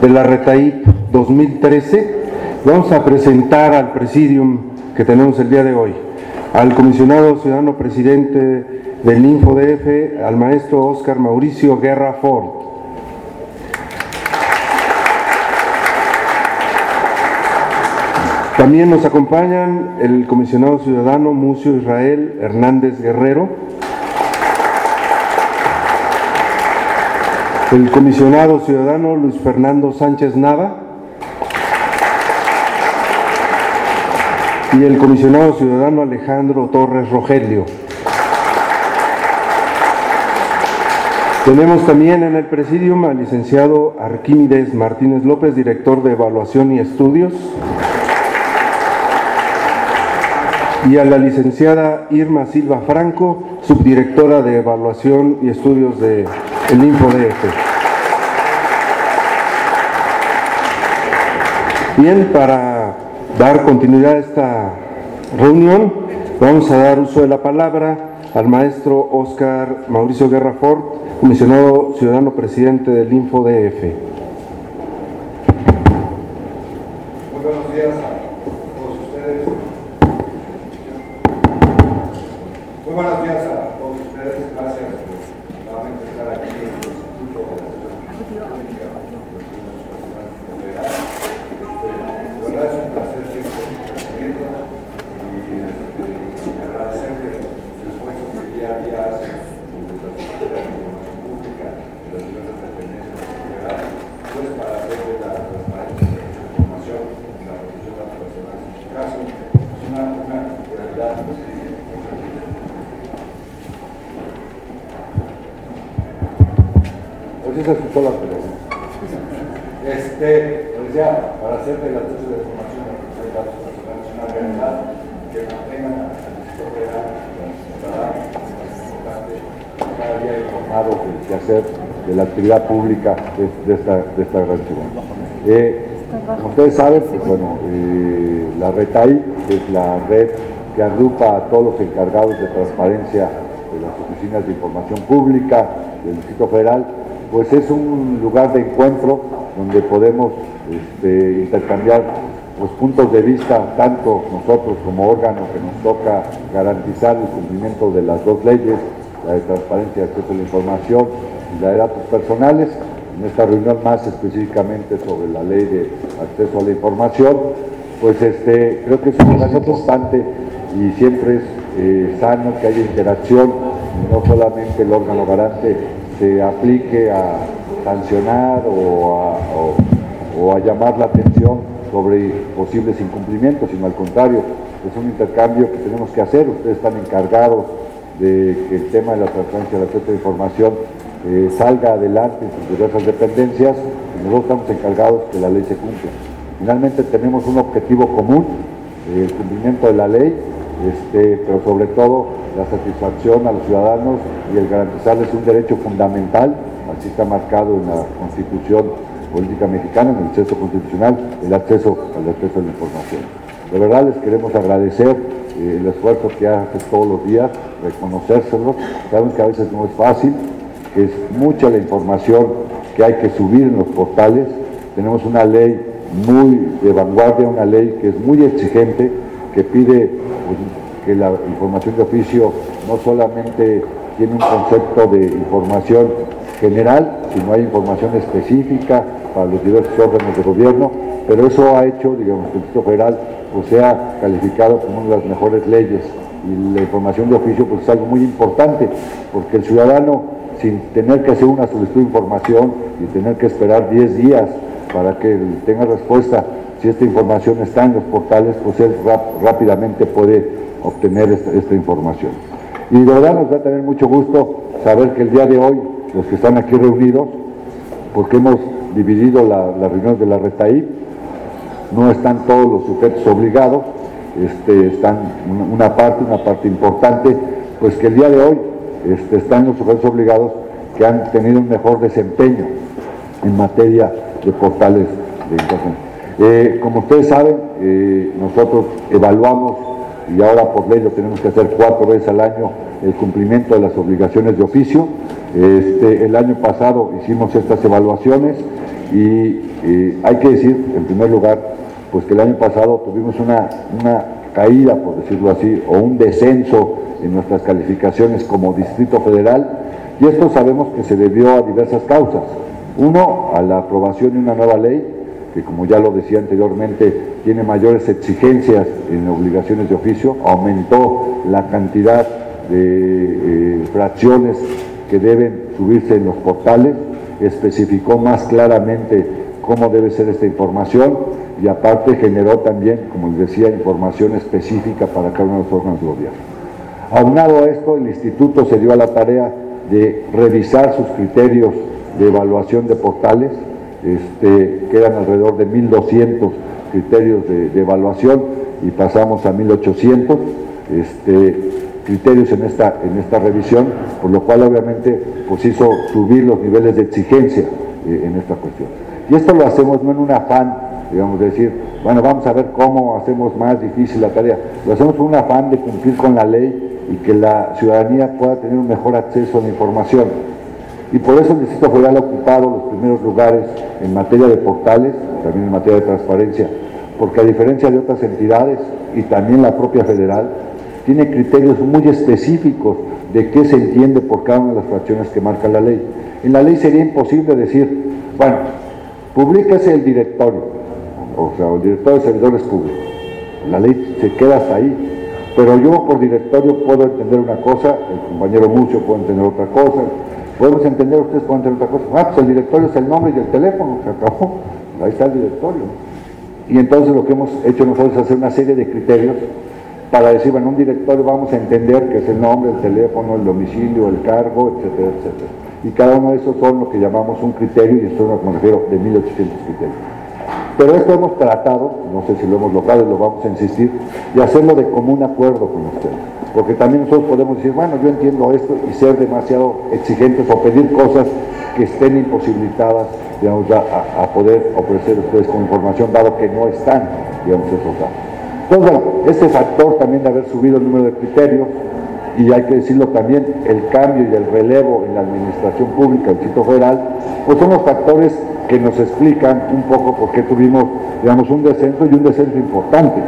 de la RETAIP 2013. Vamos a presentar al presidium que tenemos el día de hoy, al comisionado ciudadano presidente del InfoDF, al maestro Oscar Mauricio Guerra Ford. También nos acompañan el comisionado ciudadano Mucio Israel Hernández Guerrero, el comisionado ciudadano Luis Fernando Sánchez Nava y el comisionado ciudadano Alejandro Torres Rogelio. Tenemos también en el presidium al licenciado Arquímedes Martínez López, director de Evaluación y Estudios, y a la licenciada Irma Silva Franco, subdirectora de Evaluación y Estudios de el InfoDF. Bien, para dar continuidad a esta reunión, vamos a dar uso de la palabra al maestro Oscar Mauricio Guerra Ford, comisionado ciudadano presidente del InfoDF. Muy buenos días a todos ustedes. Muy buenos días a todos ustedes. Gracias por nuevamente estar aquí en el Instituto de la Ciudad Pública Federal. De verdad es un placer siempre recibirlos y este, agradecerle el esfuerzo que día a día hacen desde la Secretaría de Información Pública y las diversas dependencias federales, pues para hacerle la transparencia de la información y la protección de las personas. En su caso, es una, una realidad pues, sí, Pues esa es toda la pregunta. Este, pues ya, para hacer de información a la protección de datos personales una realidad que mantengan al Instituto Federal ciudadanos, es importante cada día informado del quehacer de la actividad pública de, de esta, de esta gran ciudad. Eh, como ustedes saben, pues bueno, eh, la RETAI es la red que agrupa a todos los encargados de transparencia de las oficinas de información pública del Distrito Federal, pues es un lugar de encuentro donde podemos este, intercambiar los puntos de vista, tanto nosotros como órgano que nos toca garantizar el cumplimiento de las dos leyes, la de transparencia acceso a la información y la de datos personales, en esta reunión más específicamente sobre la ley de acceso a la información, pues este, creo que es un lugar importante y siempre es eh, sano que haya interacción, no solamente el órgano garante se aplique a sancionar o a, llamar la atención sobre posibles incumplimientos, sino al contrario, es un intercambio que tenemos que hacer. Ustedes están encargados de que el tema de la transparencia del acceso a la información eh, salga adelante en sus diversas dependencias y nosotros estamos encargados que la ley se cumpla. Finalmente tenemos un objetivo común, eh, el cumplimiento de la ley, este, pero sobre todo la satisfacción a los ciudadanos y el garantizarles un derecho fundamental, así está marcado en la Constitución Política Mexicana, en el acceso constitucional, el acceso al acceso a la información. De verdad les queremos agradecer eh, el esfuerzo que hacen todos los días, reconocérselo. Saben que a veces no es fácil, que es mucha la información que hay que subir en los portales. Tenemos una ley muy de vanguardia, una ley que es muy exigente, que pide pues, que la información de oficio no solamente tiene un concepto de información general, sino hay información específica para los diversos órganos de gobierno, pero eso ha hecho, digamos, que el Instituto Federal pues, sea calificado como una de las mejores leyes. Y la información de oficio pues es algo muy importante, porque el ciudadano sin tener que hacer una solicitud de información y tener que esperar 10 días para que tenga respuesta, si esta información está en los portales, pues él rápidamente puede obtener esta, información. Y de verdad nos da también mucho gusto saber que el día de hoy, los que están aquí reunidos, porque hemos dividido la, la reunión de la RETAI, no están todos los sujetos obligados, este, están una, una parte, una parte importante, pues que el día de hoy este, están los sujetos obligados que han tenido un mejor desempeño en materia de portales de Internet. Eh, como ustedes saben, eh, nosotros evaluamos, y ahora por ley lo tenemos que hacer cuatro veces al año, el cumplimiento de las obligaciones de oficio. Este, el año pasado hicimos estas evaluaciones Y eh, hay que decir, en primer lugar, pues que el año pasado tuvimos una, una caída, por decirlo así, o un descenso en nuestras calificaciones como Distrito Federal, y esto sabemos que se debió a diversas causas. Uno, a la aprobación de una nueva ley, que como ya lo decía anteriormente, tiene mayores exigencias en obligaciones de oficio, aumentó la cantidad de eh, fracciones que deben subirse en los portales, especificó más claramente cómo debe ser esta información y aparte generó también, como les decía, información específica para cada uno de los órganos de gobierno. Aunado a esto, el instituto se dio a la tarea de revisar sus criterios de evaluación de portales, este, quedan alrededor de 1.200 criterios de, evaluación y pasamos a 1.800 este, criterios en esta, en esta revisión, por lo cual obviamente pues hizo subir los niveles de exigencia eh, en esta cuestión. Y esto lo hacemos no en un afán, digamos, de decir, bueno, vamos a ver cómo hacemos más difícil la tarea, lo hacemos con un afán de cumplir con la ley y que la ciudadanía pueda tener un mejor acceso a la información. Y por eso el Distrito Federal ha ocupado los primeros lugares en materia de portales, también en materia de transparencia, porque a diferencia de otras entidades y también la propia federal, tiene criterios muy específicos de qué se entiende por cada una de las fracciones que marca la ley. En la ley sería imposible decir, bueno, publíquese el directorio, o sea, el directorio de servidores públicos. La ley se queda hasta ahí. Pero yo por directorio puedo entender una cosa, el compañero Mucho puede entender otra cosa, podemos entender, ustedes entender otra cosa. Ah, pues el directorio es el nombre y el teléfono, se acabó. Ahí está el directorio. Y entonces lo que hemos hecho nosotros es hacer una serie de criterios para decir, bueno, un directorio vamos a entender que es el nombre, el teléfono, el domicilio, el cargo, etcétera, etcétera. Y cada uno de esos son lo que llamamos un criterio, y esto me refiero de 1800 criterios. Pero esto hemos tratado, no sé si lo hemos logrado y lo vamos a insistir, de hacerlo de común acuerdo con ustedes. Porque también nosotros podemos decir, bueno, yo entiendo esto y ser demasiado exigentes o pedir cosas que estén imposibilitadas digamos, a, poder ofrecer ustedes con información, dado que no están, digamos, esos datos. Entonces, bueno, este factor también de haber subido el número de criterios, y hay que decirlo también, el cambio y el relevo en la administración pública del sitio federal, pues son los factores que nos explican un poco por qué tuvimos, digamos, un descenso y un descenso importante.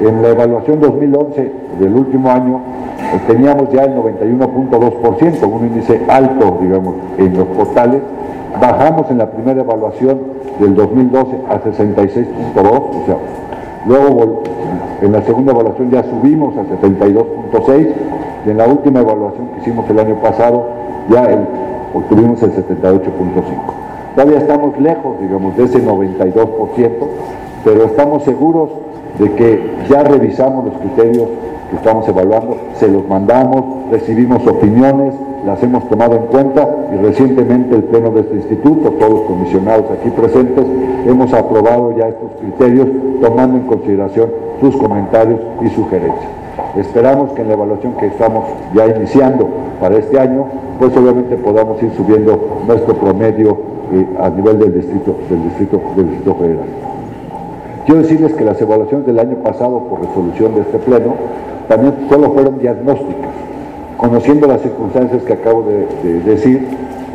En la evaluación 2011 del último año eh, teníamos ya el 91.2%, un índice alto, digamos, en los portales. Bajamos en la primera evaluación del 2012 a 66.2, o sea, luego en la segunda evaluación ya subimos a 72.6 y en la última evaluación que hicimos el año pasado ya obtuvimos el 78.5. Todavía estamos lejos, digamos, de ese 92%, pero estamos seguros de que ya revisamos los criterios que estamos evaluando, se los mandamos, recibimos opiniones, las hemos tomado en cuenta y recientemente el Pleno de este instituto, todos los comisionados aquí presentes, hemos aprobado ya estos criterios tomando en consideración sus comentarios y sugerencias. Esperamos que en la evaluación que estamos ya iniciando para este año, pues obviamente podamos ir subiendo nuestro promedio eh, a nivel del distrito, del distrito, del distrito federal. Quiero decirles que las evaluaciones del año pasado por resolución de este pleno también solo fueron diagnósticas, conociendo las circunstancias que acabo de, decir,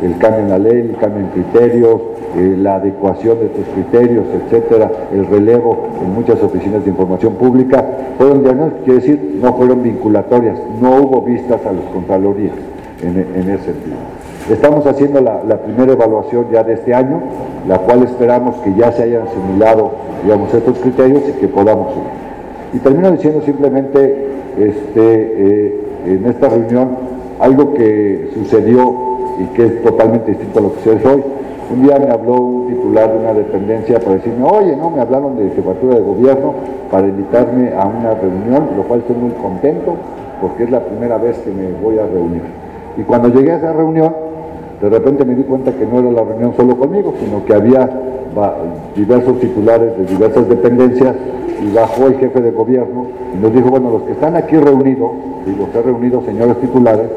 el cambio en la ley, el cambio en criterios, eh, la adecuación de estos criterios, etcétera, el relevo en muchas oficinas de información pública, fueron diagnósticas, quiere decir, no fueron vinculatorias, no hubo vistas a los contralorías en, ese sentido. Estamos haciendo la, primera evaluación ya de este año, la cual esperamos que ya se hayan asimilado, digamos, estos criterios y que podamos subir. Y termino diciendo simplemente, este, eh, en esta reunión, algo que sucedió y que es totalmente distinto a lo que se hoy. Un día me habló un titular de una dependencia para decirme, oye, no, me hablaron de jefatura de gobierno para invitarme a una reunión, lo cual estoy muy contento porque es la primera vez que me voy a reunir. Y cuando llegué a esa reunión, de repente me di cuenta que no era la reunión solo conmigo, sino que había diversos titulares de diversas dependencias y bajó el jefe de gobierno y nos dijo, bueno, los que están aquí reunidos, digo, se han reunido señores titulares,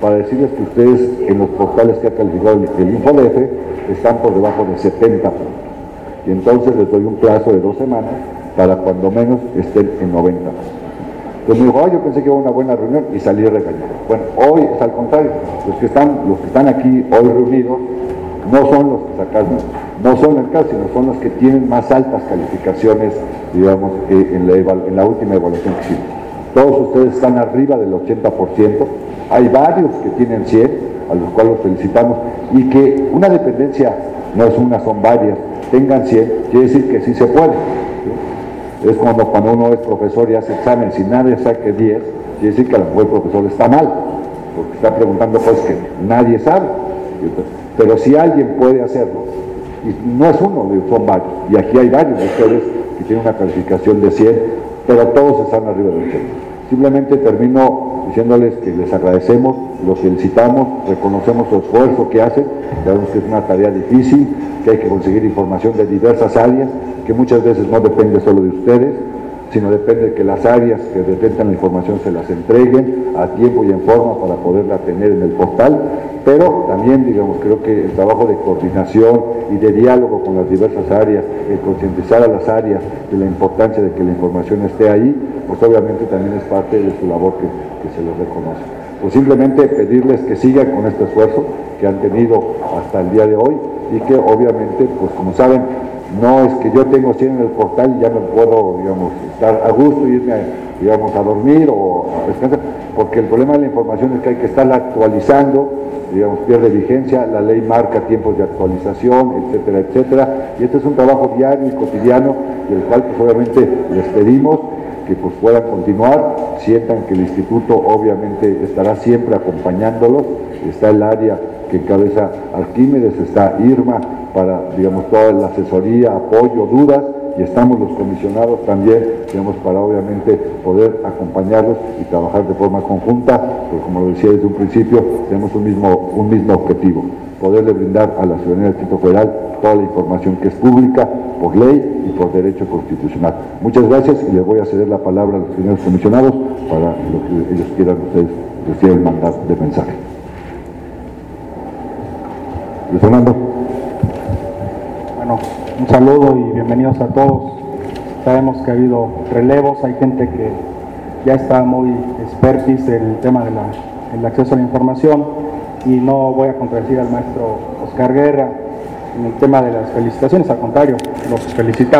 para decirles que ustedes en los portales que ha calificado el, el están por debajo de 70 puntos. Y entonces les doy un plazo de dos semanas para cuando menos estén en 90 puntos. Entonces me dijo, yo pensé que iba una buena reunión y salí regañado. Bueno, hoy es al contrario. Los que están, los que están aquí hoy reunidos no son los que sacan, no son el caso, sino son los que tienen más altas calificaciones, digamos, en la, en la última evaluación que hicimos. Todos ustedes están arriba del 80%, hay varios que tienen 100, a los cuales los felicitamos, y que una dependencia, no es una, son varias, tengan 100, quiere decir que sí se puede. Es como cuando uno es profesor y hace examen, si nadie saque 10, quiere decir que a lo mejor el profesor está mal, porque está preguntando cosas que nadie sabe. Pero si alguien puede hacerlo, y no es uno, son varios, y aquí hay varios de ustedes que tienen una calificación de 100, pero todos están arriba del 80. Simplemente termino diciéndoles que les agradecemos, los felicitamos, reconocemos su esfuerzo que hacen, sabemos que es una tarea difícil, que hay que conseguir información de diversas áreas, que muchas veces no depende solo de ustedes, sino depende de que las áreas que detentan la información se las entreguen a tiempo y en forma para poderla tener en el portal, pero también, digamos, creo que el trabajo de coordinación y de diálogo con las diversas áreas, el concientizar a las áreas de la importancia de que la información esté ahí, pues obviamente también es parte de su labor que, que se les reconoce. Pues simplemente pedirles que sigan con este esfuerzo que han tenido hasta el día de hoy y que obviamente, pues como saben, no es que yo tengo 100 en el portal y ya no puedo, digamos, estar a gusto, irme, digamos, a dormir o a descansar, porque el problema de la información es que hay que estarla actualizando, digamos, pierde vigencia, la ley marca tiempos de actualización, etcétera, etcétera, y este es un trabajo diario y cotidiano, del cual pues obviamente les pedimos que pues puedan continuar, sientan que el instituto obviamente estará siempre acompañándolos, está el área que encabeza Arquímedes, está Irma para, digamos, toda la asesoría, apoyo, dudas, y estamos los comisionados también, digamos, para obviamente poder acompañarlos y trabajar de forma conjunta, porque como lo decía desde un principio, tenemos un mismo, un mismo objetivo, poderle brindar a la ciudadanía del Distrito Federal toda la información que es pública por ley y por derecho constitucional. Muchas gracias y les voy a ceder la palabra a los señores comisionados para lo que ellos quieran ustedes decir el mandato de mensaje. Luis Fernando. Bueno, un saludo y bienvenidos a todos. Sabemos que ha habido relevos, hay gente que ya está muy expertis en el tema del acceso a la información y no voy a contradecir al maestro Oscar Guerra en el tema de las felicitaciones, al contrario, los felicitamos.